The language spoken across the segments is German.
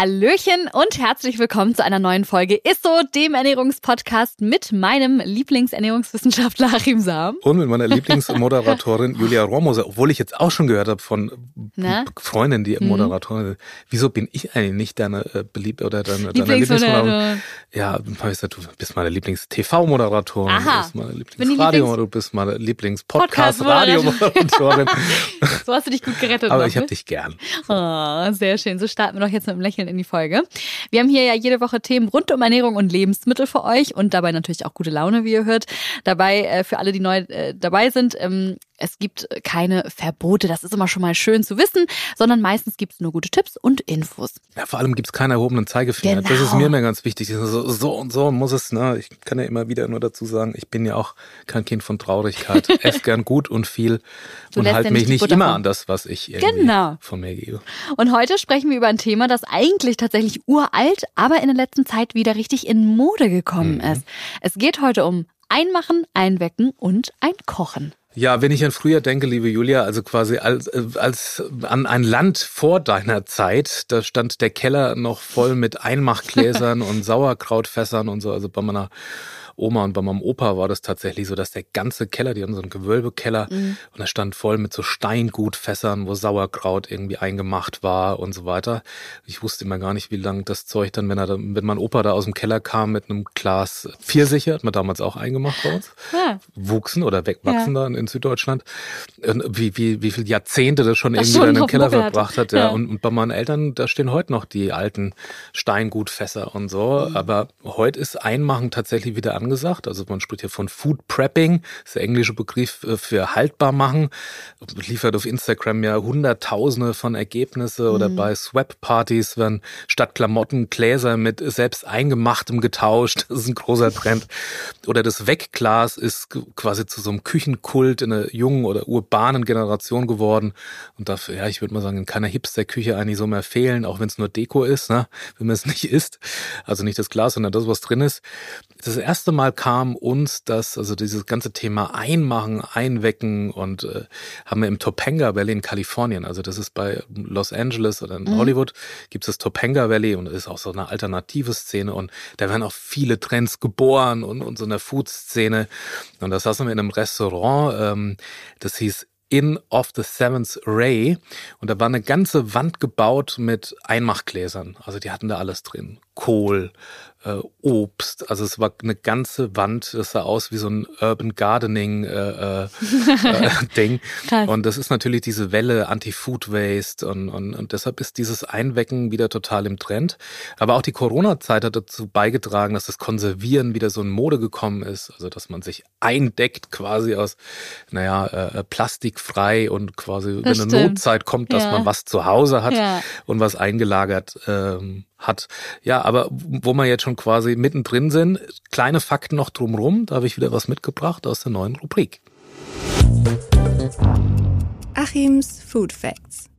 Hallöchen und herzlich willkommen zu einer neuen Folge ISSO, dem Ernährungspodcast mit meinem Lieblingsernährungswissenschaftler Achim Sam. Und mit meiner Lieblingsmoderatorin Julia Rohrmoser, obwohl ich jetzt auch schon gehört habe von Na? Freundinnen, die Mhm. Moderatorin, wieso bin ich eigentlich nicht deine äh, beliebte oder deine, deine Lieblingsmoderatorin. Ja, hab ich gesagt, du bist meine Lieblings-TV-Moderatorin, du bist meine Lieblingsradio, Lieblings- du bist meine. Lieblings-Podcast-Radio-Moderatorin. So hast du dich gut gerettet. Aber noch, ich habe ne? dich gern. Oh, sehr schön. So starten wir doch jetzt mit einem Lächeln in die Folge. Wir haben hier ja jede Woche Themen rund um Ernährung und Lebensmittel für euch und dabei natürlich auch gute Laune, wie ihr hört. Dabei, äh, für alle, die neu äh, dabei sind, ähm, es gibt keine Verbote, das ist immer schon mal schön zu wissen, sondern meistens gibt es nur gute Tipps und Infos. Ja, vor allem gibt's keinen erhobenen Zeigefinger. Das ist Genau. mir immer ganz wichtig. So, so und so muss es, ne? Ich kann ja immer wieder nur dazu sagen, ich bin ja auch kein Kind von Traurigkeit. Ess gern gut und viel Du und halt ja mich nicht nicht immer an das, was ich irgendwie Genau. von mir gebe. Und heute sprechen wir über ein Thema, das eigentlich tatsächlich uralt, aber in der letzten Zeit wieder richtig in Mode gekommen Mhm. ist. Es geht heute um Einmachen, Einwecken und Einkochen. Ja, wenn ich an früher denke, liebe Julia, also quasi als, äh, als an ein Land vor deiner Zeit, da stand der Keller noch voll mit Einmachgläsern und Sauerkrautfässern und so. Also bei meiner Oma und bei meinem Opa war das tatsächlich so, dass der ganze Keller, die haben so einen Gewölbekeller und er stand voll mit so Steingutfässern, wo Sauerkraut irgendwie eingemacht war und so weiter. Ich wusste immer gar nicht, wie lang das Zeug dann, wenn er, wenn mein Opa da aus dem Keller kam mit einem Glas Pfirsiche, hat man damals auch eingemacht bei uns Ja. wuchsen oder wegwachsen Ja. dann in Süddeutschland. Und wie, wie, wie viele Jahrzehnte das schon Das irgendwie schon auf dem Keller hatte. verbracht hat. Ja. Ja. Und, und bei meinen Eltern, da stehen heute noch die alten Steingutfässer und so. Mhm. Aber heute ist Einmachen tatsächlich wieder angesagt. Also man spricht hier von Food Prepping, das ist der englische Begriff äh, für haltbar machen. Liefert auf Instagram ja hunderttausende von Ergebnisse oder Mhm. bei Swap-Partys werden statt Klamotten Gläser mit selbst eingemachtem getauscht. Das ist ein großer Trend. Oder das Wegglas ist quasi zu so einem Küchenkult in einer jungen oder urbanen Generation geworden. Und dafür, ja, ich würde mal sagen, in keiner Hipster-Küche eigentlich so mehr fehlen, auch wenn es nur Deko ist, ne? wenn man es nicht isst. Also nicht das Glas, sondern das, was drin ist. Das erste Mal kam uns das, also dieses ganze Thema Einmachen, Einwecken und äh, haben wir im Topanga Valley in Kalifornien, also das ist bei Los Angeles oder in Hollywood, gibt es das Topanga Valley und ist auch so eine alternative Szene und da werden auch viele Trends geboren und, und so eine Food-Szene. Und das saßen wir in einem Restaurant, ähm, das hieß Inn of the Seventh Ray. Und da war eine ganze Wand gebaut mit Einmachgläsern. Also die hatten da alles drin. Kohl, äh, Obst. Also es war eine ganze Wand. Das sah aus wie so ein Urban Gardening äh, äh, äh, Ding. Und das ist natürlich diese Welle Anti-Food Waste und, und, und deshalb ist dieses Einwecken wieder total im Trend. Aber auch die Corona-Zeit hat dazu beigetragen, dass das Konservieren wieder so in Mode gekommen ist. Also dass man sich eindeckt quasi aus, naja, äh, plastikfrei und quasi, wenn Das eine stimmt. Notzeit kommt, dass Ja. man was zu Hause hat Ja. und was eingelagert ähm, hat. Ja, aber wo wir jetzt schon quasi mittendrin sind, kleine Fakten noch drumrum, da habe ich wieder was mitgebracht aus der neuen Rubrik. Achims Food Facts.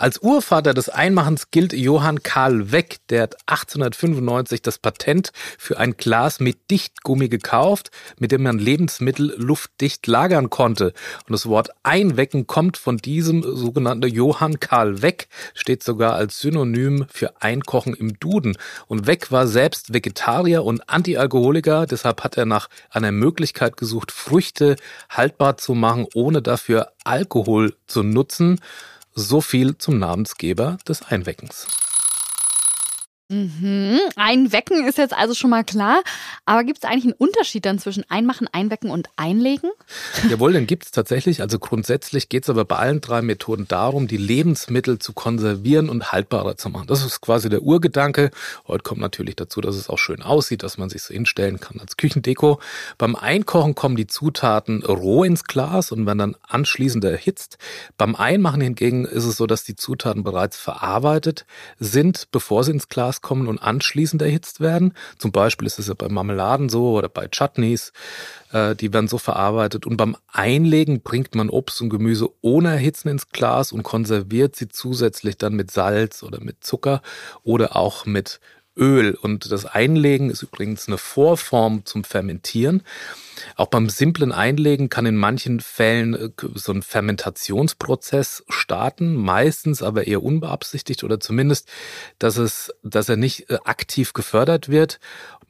Als Urvater des Einmachens gilt Johann Karl Weck, der hat 1895 das Patent für ein Glas mit Dichtgummi gekauft, mit dem man Lebensmittel luftdicht lagern konnte. Und das Wort Einwecken kommt von diesem sogenannten Johann Karl Weck, steht sogar als Synonym für Einkochen im Duden. Und Weck war selbst Vegetarier und Antialkoholiker, deshalb hat er nach einer Möglichkeit gesucht, Früchte haltbar zu machen, ohne dafür Alkohol zu nutzen. So viel zum Namensgeber des Einweckens. Mhm. Einwecken ist jetzt also schon mal klar. Aber gibt es eigentlich einen Unterschied dann zwischen Einmachen, Einwecken und Einlegen? Jawohl, den gibt's tatsächlich. Also grundsätzlich geht's aber bei allen drei Methoden darum, die Lebensmittel zu konservieren und haltbarer zu machen. Das ist quasi der Urgedanke. Heute kommt natürlich dazu, dass es auch schön aussieht, dass man sich so hinstellen kann als Küchendeko. Beim Einkochen kommen die Zutaten roh ins Glas und werden dann anschließend erhitzt. Beim Einmachen hingegen ist es so, dass die Zutaten bereits verarbeitet sind, bevor sie ins Glas Glas kommen und anschließend erhitzt werden. Zum Beispiel ist es ja bei Marmeladen so oder bei Chutneys. Äh, die werden so verarbeitet. Und beim Einlegen bringt man Obst und Gemüse ohne Erhitzen ins Glas und konserviert sie zusätzlich dann mit Salz oder mit Zucker oder auch mit Öl. Und das Einlegen ist übrigens eine Vorform zum Fermentieren. Auch beim simplen Einlegen kann in manchen Fällen äh, so ein Fermentationsprozess starten, meistens aber eher unbeabsichtigt oder zumindest, dass es, dass er nicht äh, aktiv gefördert wird.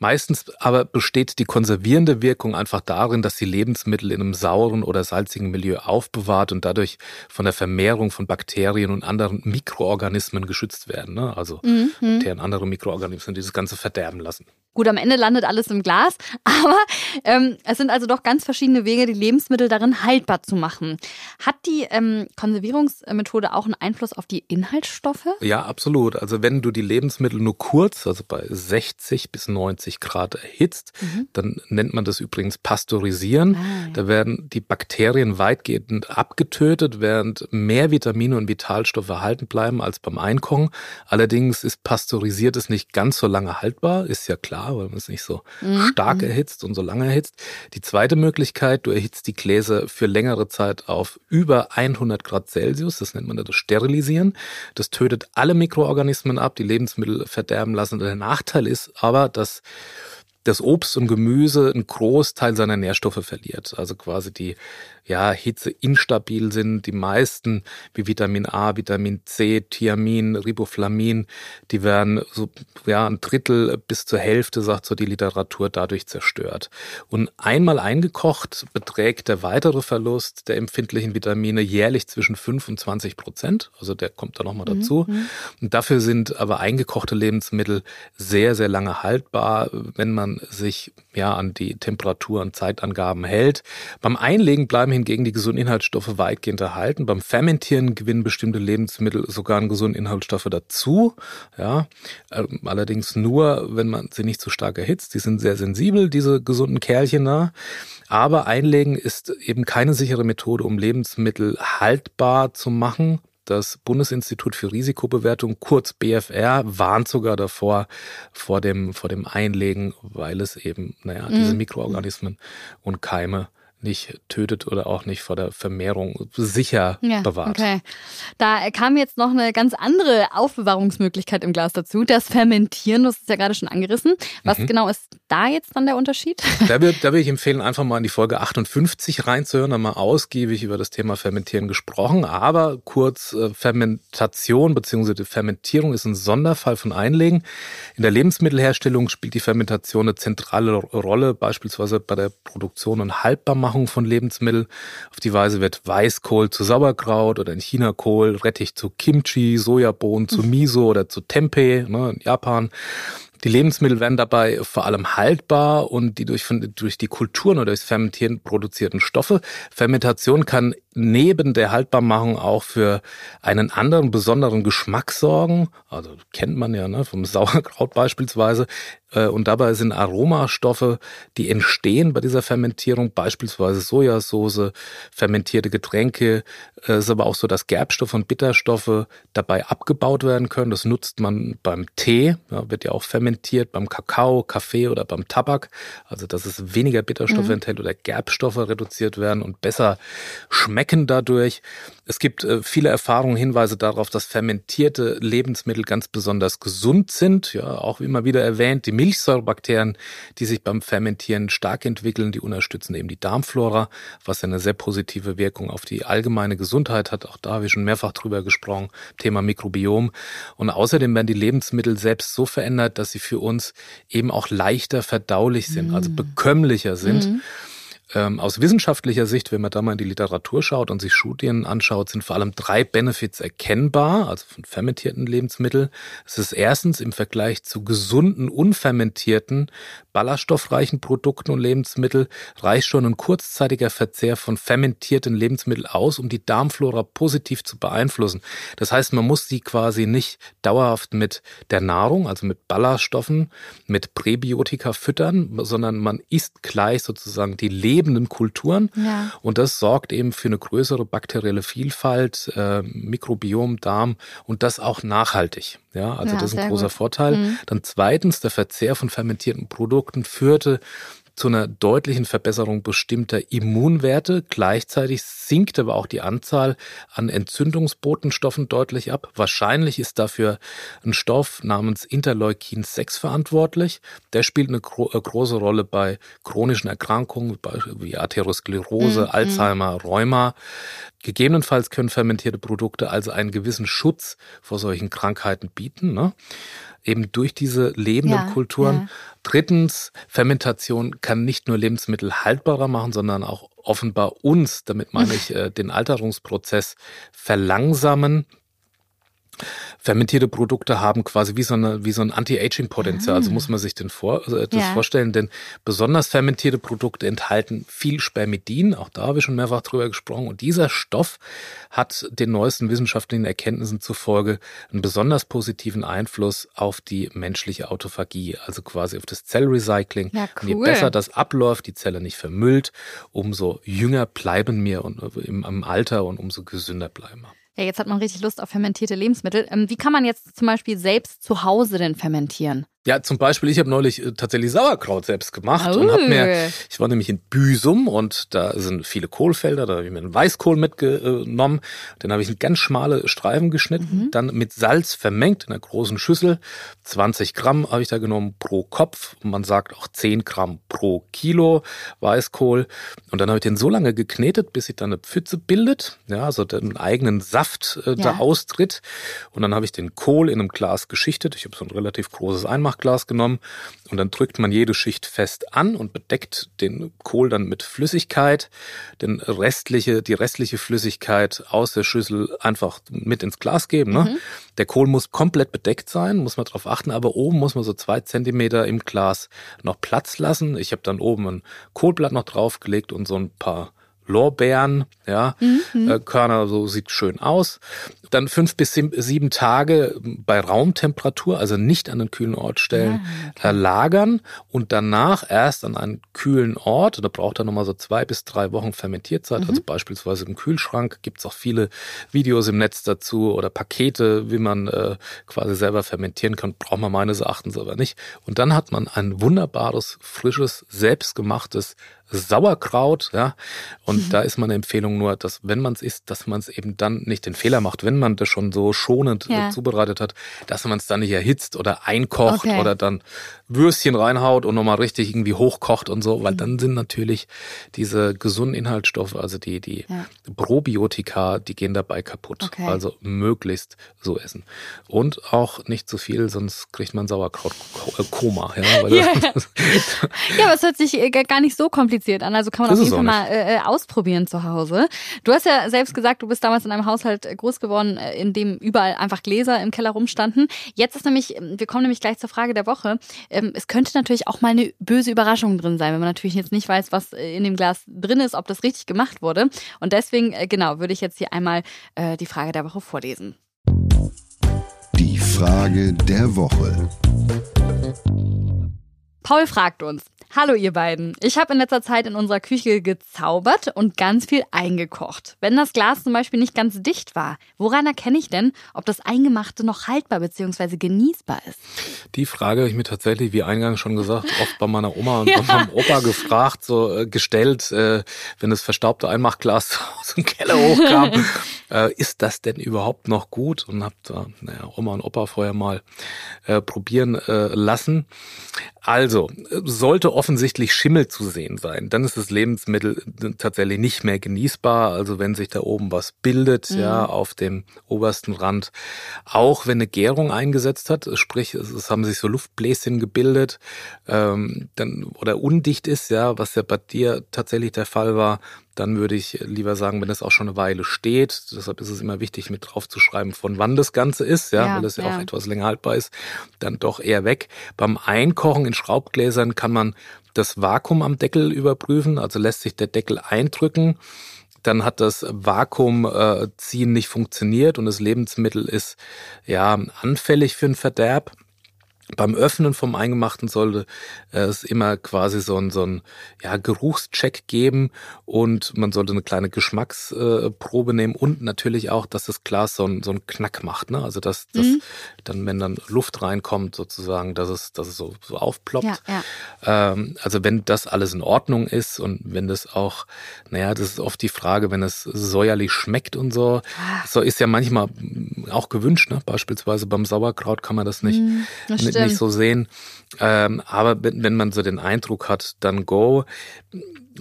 Meistens aber besteht die konservierende Wirkung einfach darin, dass die Lebensmittel in einem sauren oder salzigen Milieu aufbewahrt und dadurch von der Vermehrung von Bakterien und anderen Mikroorganismen geschützt werden. Ne? Also mhm. Bakterien, andere Mikroorganismen, die das Ganze verderben lassen. Gut, am Ende landet alles im Glas, aber ähm, es sind also doch ganz verschiedene Wege, die Lebensmittel darin haltbar zu machen. Hat die ähm, Konservierungsmethode auch einen Einfluss auf die Inhaltsstoffe? Ja, absolut. Also wenn du die Lebensmittel nur kurz, also bei 60 bis 90 Grad erhitzt, mhm. dann nennt man das übrigens Pasteurisieren. Ah, ja. Da werden die Bakterien weitgehend abgetötet, während mehr Vitamine und Vitalstoffe erhalten bleiben als beim Einkochen. Allerdings ist pasteurisiertes nicht ganz so lange haltbar, ist ja klar weil man es nicht so mhm. stark mhm. erhitzt und so lange erhitzt. Die zweite Möglichkeit, du erhitzt die Gläser für längere Zeit auf über 100 Grad Celsius. Das nennt man das Sterilisieren. Das tötet alle Mikroorganismen ab, die Lebensmittel verderben lassen. Der Nachteil ist aber, dass das Obst und Gemüse einen Großteil seiner Nährstoffe verliert. Also quasi die ja, Hitze instabil sind. Die meisten, wie Vitamin A, Vitamin C, Thiamin, Riboflamin, die werden so ja, ein Drittel bis zur Hälfte, sagt so die Literatur, dadurch zerstört. Und einmal eingekocht beträgt der weitere Verlust der empfindlichen Vitamine jährlich zwischen 5 und 20 Prozent. Also der kommt da nochmal mhm, dazu. Mhm. Und dafür sind aber eingekochte Lebensmittel sehr, sehr lange haltbar, wenn man sich ja an die Temperatur- und Zeitangaben hält. Beim Einlegen bleiben hingegen die gesunden Inhaltsstoffe weitgehend erhalten. Beim Fermentieren gewinnen bestimmte Lebensmittel sogar an gesunden Inhaltsstoffe dazu. Ja, ähm, allerdings nur, wenn man sie nicht zu stark erhitzt. Die sind sehr sensibel, diese gesunden Kerlchen da. Aber Einlegen ist eben keine sichere Methode, um Lebensmittel haltbar zu machen. Das Bundesinstitut für Risikobewertung, kurz BFR, warnt sogar davor, vor dem, vor dem Einlegen, weil es eben, naja, diese mhm. Mikroorganismen und Keime nicht tötet oder auch nicht vor der Vermehrung sicher ja, bewahrt. Okay. Da kam jetzt noch eine ganz andere Aufbewahrungsmöglichkeit im Glas dazu, das Fermentieren, das ist ja gerade schon angerissen. Was mhm. genau ist da jetzt dann der Unterschied? Da, würde da ich empfehlen, einfach mal in die Folge 58 reinzuhören, da mal ausgiebig über das Thema Fermentieren gesprochen. Aber kurz, äh, Fermentation bzw. Fermentierung ist ein Sonderfall von Einlegen. In der Lebensmittelherstellung spielt die Fermentation eine zentrale Rolle, beispielsweise bei der Produktion und Haltbarmachung Vereinfachung von Lebensmitteln. Auf die Weise wird Weißkohl zu Sauerkraut oder in China Kohl, Rettich zu Kimchi, Sojabohnen zu Miso oder zu Tempeh ne, in Japan. Die Lebensmittel werden dabei vor allem haltbar und die durch, durch die Kulturen oder durchs Fermentieren produzierten Stoffe. Fermentation kann neben der Haltbarmachung auch für einen anderen besonderen Geschmack sorgen. Also kennt man ja ne, vom Sauerkraut beispielsweise. Äh, und dabei sind Aromastoffe, die entstehen bei dieser Fermentierung, beispielsweise Sojasauce, fermentierte Getränke. Äh, es ist aber auch so, dass Gerbstoffe und Bitterstoffe dabei abgebaut werden können. Das nutzt man beim Tee, ja, wird ja auch fermentiert, beim Kakao, Kaffee oder beim Tabak. Also dass es weniger Bitterstoffe mhm. enthält oder Gerbstoffe reduziert werden und besser schmecken schmecken dadurch. Es gibt äh, viele Erfahrungen, Hinweise darauf, dass fermentierte Lebensmittel ganz besonders gesund sind. Ja, auch immer wieder erwähnt, die Milchsäurebakterien, die sich beim Fermentieren stark entwickeln, die unterstützen eben die Darmflora, was eine sehr positive Wirkung auf die allgemeine Gesundheit hat. Auch da habe ich schon mehrfach drüber gesprochen, Thema Mikrobiom. Und außerdem werden die Lebensmittel selbst so verändert, dass sie für uns eben auch leichter verdaulich sind, also mm. bekömmlicher sind. Mm. Ähm, aus wissenschaftlicher Sicht, wenn man da mal in die Literatur schaut und sich Studien anschaut, sind vor allem drei Benefits erkennbar, also von fermentierten Lebensmitteln. Es ist erstens im Vergleich zu gesunden, unfermentierten ballaststoffreichen Produkten und Lebensmitteln reicht schon ein kurzzeitiger Verzehr von fermentierten Lebensmitteln aus, um die Darmflora positiv zu beeinflussen. Das heißt, man muss sie quasi nicht dauerhaft mit der Nahrung, also mit Ballaststoffen, mit Präbiotika füttern, sondern man isst gleich sozusagen die lebenden Kulturen. Ja. Und das sorgt eben für eine größere bakterielle Vielfalt, äh, Mikrobiom, Darm und das auch nachhaltig. Ja, also ja, das ist ein großer gut. Vorteil. Mhm. Dann zweitens, der Verzehr von fermentierten Produkten führte zu einer deutlichen Verbesserung bestimmter Immunwerte. Gleichzeitig sinkt aber auch die Anzahl an Entzündungsbotenstoffen deutlich ab. Wahrscheinlich ist dafür ein Stoff namens Interleukin 6 verantwortlich. Der spielt eine gro äh, große Rolle bei chronischen Erkrankungen wie Arteriosklerose, mhm. Alzheimer, Rheuma. Gegebenenfalls können fermentierte Produkte also einen gewissen Schutz vor solchen Krankheiten bieten. Ne? Eben durch diese lebenden ja, Kulturen. Ja. Drittens, Fermentation kann nicht nur Lebensmittel haltbarer machen, sondern auch offenbar uns, damit meine ich äh, den Alterungsprozess verlangsamen. Fermentierte Produkte haben quasi wie so, eine, wie so ein Anti-Aging-Potenzial. Also ah. muss man sich den vor, äh, das ja. vorstellen, denn besonders fermentierte Produkte enthalten viel Spermidin. Auch da habe ich schon mehrfach drüber gesprochen. Und dieser Stoff hat den neuesten wissenschaftlichen Erkenntnissen zufolge einen besonders positiven Einfluss auf die menschliche Autophagie, also quasi auf das Zellrecycling. Ja, cool. Und je besser das abläuft, die Zelle nicht vermüllt, umso jünger bleiben wir und äh, im, im Alter und umso gesünder bleiben wir. Ja, jetzt hat man richtig Lust auf fermentierte Lebensmittel. Ähm, wie kann man jetzt zum Beispiel selbst zu Hause denn fermentieren? Ja, zum Beispiel, ich habe neulich äh, tatsächlich Sauerkraut selbst gemacht oh. und habe mir, ich war nämlich in Büsum und da sind viele Kohlfelder, da habe ich mir einen Weißkohl mitgenommen, dann habe ich in ganz schmale Streifen geschnitten, mhm. dann mit Salz vermengt in einer großen Schüssel, 20 Gramm habe ich da genommen pro Kopf, man sagt auch 10 Gramm pro Kilo Weißkohl und dann habe ich den so lange geknetet, bis sich dann eine Pfütze bildet, ja, also den eigenen Saft äh, ja. da austritt und dann habe ich den Kohl in einem Glas geschichtet, ich habe so ein relativ großes Einmach Einmachglas genommen und dann drückt man jede Schicht fest an und bedeckt den Kohl dann mit Flüssigkeit, den restliche, die restliche Flüssigkeit aus der Schüssel einfach mit ins Glas geben. Ne? Mhm. Der Kohl muss komplett bedeckt sein, muss man darauf achten, aber oben muss man so zwei Zentimeter im Glas noch Platz lassen. Ich habe dann oben ein Kohlblatt noch draufgelegt und so ein paar Lorbeeren, ja, mhm. äh, Körner, so sieht schön aus. Dann fünf bis sieben Tage bei Raumtemperatur, also nicht an einen kühlen Ort stellen, ja, okay. äh, lagern und danach erst an einen kühlen Ort. Da braucht er nochmal so zwei bis drei Wochen Fermentierzeit. Mhm. Also beispielsweise im Kühlschrank gibt's auch viele Videos im Netz dazu oder Pakete, wie man äh, quasi selber fermentieren kann. Braucht man meines Erachtens aber nicht. Und dann hat man ein wunderbares, frisches, selbstgemachtes Sauerkraut, ja. Und mhm. da ist meine Empfehlung nur, dass wenn man es isst, dass man es eben dann nicht den Fehler macht, wenn man das schon so schonend äh, ja. zubereitet hat, dass man es dann nicht erhitzt oder einkocht okay. oder dann Würstchen reinhaut und nochmal richtig irgendwie hochkocht und so, weil mhm. dann sind natürlich diese gesunden Inhaltsstoffe, also die, die ja. Probiotika, die gehen dabei kaputt. Okay. Also möglichst so essen. Und auch nicht zu viel, sonst kriegt man Sauerkraut-Koma. Ja, ja. ja, aber es hört sich äh, gar nicht so kompliziert kompliziert an. Also kann man das auf jeden Fall mal äh, äh, ausprobieren zu Hause. Du hast ja selbst gesagt, du bist damals in einem Haushalt äh, groß geworden, äh, in dem überall einfach Gläser im Keller rumstanden. Jetzt ist nämlich, ähm, wir kommen nämlich gleich zur Frage der Woche. Ähm, es könnte natürlich auch mal eine böse Überraschung drin sein, wenn man natürlich jetzt nicht weiß, was in dem Glas drin ist, ob das richtig gemacht wurde. Und deswegen, genau, würde ich jetzt hier einmal äh, die Frage der Woche vorlesen. Die Frage der Woche. Paul fragt uns, Hallo ihr beiden. Ich habe in letzter Zeit in unserer Küche gezaubert und ganz viel eingekocht. Wenn das Glas zum Beispiel nicht ganz dicht war, woran erkenne ich denn, ob das Eingemachte noch haltbar bzw. genießbar ist? Die Frage habe ich mir tatsächlich, wie eingangs schon gesagt, oft bei meiner Oma und ja. bei meinem Opa gefragt, so äh, gestellt, äh, wenn das verstaubte Einmachglas aus dem Keller hochkam. äh, ist das denn überhaupt noch gut? Und habe da naja, Oma und Opa vorher mal äh, probieren äh, lassen. Also, sollte offensichtlich Schimmel zu sehen sein, dann ist das Lebensmittel tatsächlich nicht mehr genießbar. Also wenn sich da oben was bildet, mhm. ja, auf dem obersten Rand, auch wenn eine Gärung eingesetzt hat, sprich, es haben sich so Luftbläschen gebildet, ähm, dann oder undicht ist, ja, was ja bei dir tatsächlich der Fall war, dann würde ich lieber sagen, wenn es auch schon eine Weile steht, deshalb ist es immer wichtig, mit drauf zu schreiben, von wann das Ganze ist, ja, Ja, weil es ja, ja. auch etwas länger haltbar ist, dann doch eher weg. Beim Einkochen in Schraubgläsern kann man das Vakuum am Deckel überprüfen, also lässt sich der Deckel eindrücken. Dann hat das Vakuumziehen nicht funktioniert und das Lebensmittel ist ja anfällig für ein Verderb. Beim Öffnen vom Eingemachten sollte es immer quasi so ein, so ein ja, Geruchscheck geben und man sollte eine kleine Geschmacksprobe nehmen und natürlich auch, dass das Glas so ein, so ein Knack macht. Ne? Also dass, dass dann, wenn dann Luft reinkommt, sozusagen, dass es, dass es so, so aufploppt. Ja, ja. Ähm, also wenn das alles in Ordnung ist und wenn das auch, naja, das ist oft die Frage, wenn es säuerlich schmeckt und so, Ah. so ist ja manchmal auch gewünscht, ne? Beispielsweise beim Sauerkraut kann man das nicht, Mm, das nicht. Nicht so sehen. Ähm, aber wenn, wenn man so den Eindruck hat, dann go.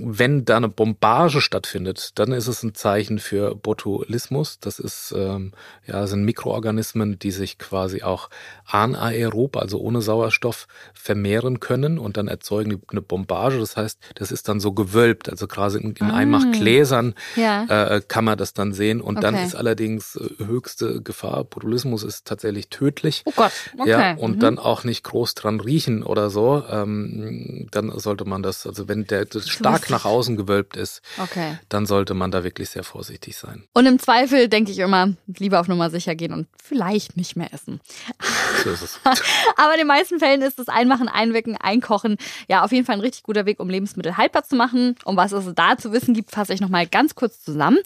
Wenn da eine Bombage stattfindet, dann ist es ein Zeichen für Botulismus. Das ist ähm, ja sind Mikroorganismen, die sich quasi auch anaerob, also ohne Sauerstoff, vermehren können und dann erzeugen die eine Bombage. Das heißt, das ist dann so gewölbt, also quasi in, in Einmachgläsern Ja. äh, kann man das dann sehen. Und dann Okay. ist allerdings äh, höchste Gefahr. Botulismus ist tatsächlich tödlich. Oh Gott, okay. Ja, und Mhm. dann auch nicht groß dran riechen oder so. Ähm, dann sollte man das, also wenn der das stark nach außen gewölbt ist, Okay. dann sollte man da wirklich sehr vorsichtig sein. Und im Zweifel denke ich immer, lieber auf Nummer sicher gehen und vielleicht nicht mehr essen. So ist es. Aber in den meisten Fällen ist das Einmachen, Einwecken, Einkochen ja auf jeden Fall ein richtig guter Weg, um Lebensmittel haltbar zu machen. Um was es da zu wissen gibt, fasse ich nochmal ganz kurz zusammen.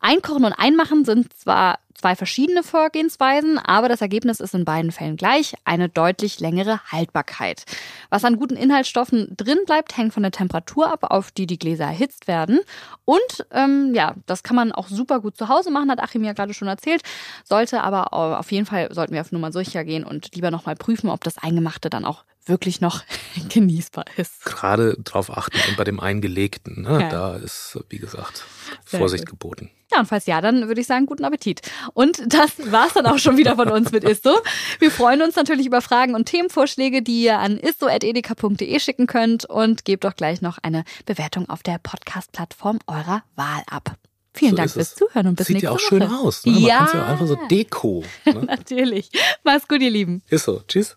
Einkochen und Einmachen sind zwar zwei verschiedene Vorgehensweisen, aber das Ergebnis ist in beiden Fällen gleich, eine deutlich längere Haltbarkeit. Was an guten Inhaltsstoffen drin bleibt, hängt von der Temperatur ab, auf die die Gläser erhitzt werden. Und ähm, ja, das kann man auch super gut zu Hause machen, hat Achim ja gerade schon erzählt. Sollte aber auf jeden Fall, sollten wir auf Nummer sicher gehen und lieber nochmal prüfen, ob das Eingemachte dann auch wirklich noch genießbar ist. Gerade drauf achten und bei dem Eingelegten, ne, Ja. da ist, wie gesagt, Sehr Vorsicht gut. geboten. Ja, und falls ja, dann würde ich sagen, guten Appetit. Und das war's dann auch schon wieder von uns mit Isto. Wir freuen uns natürlich über Fragen und Themenvorschläge, die ihr an isto.edeka.de schicken könnt und gebt doch gleich noch eine Bewertung auf der Podcast-Plattform eurer Wahl ab. Vielen So Dank fürs. Zuhören und bis Sieht nächste ja auch Woche. schön aus. Ne? Man Ja. kann's ja einfach so Deko. Ne? Natürlich. Mach's gut, ihr Lieben. Ist so. Tschüss.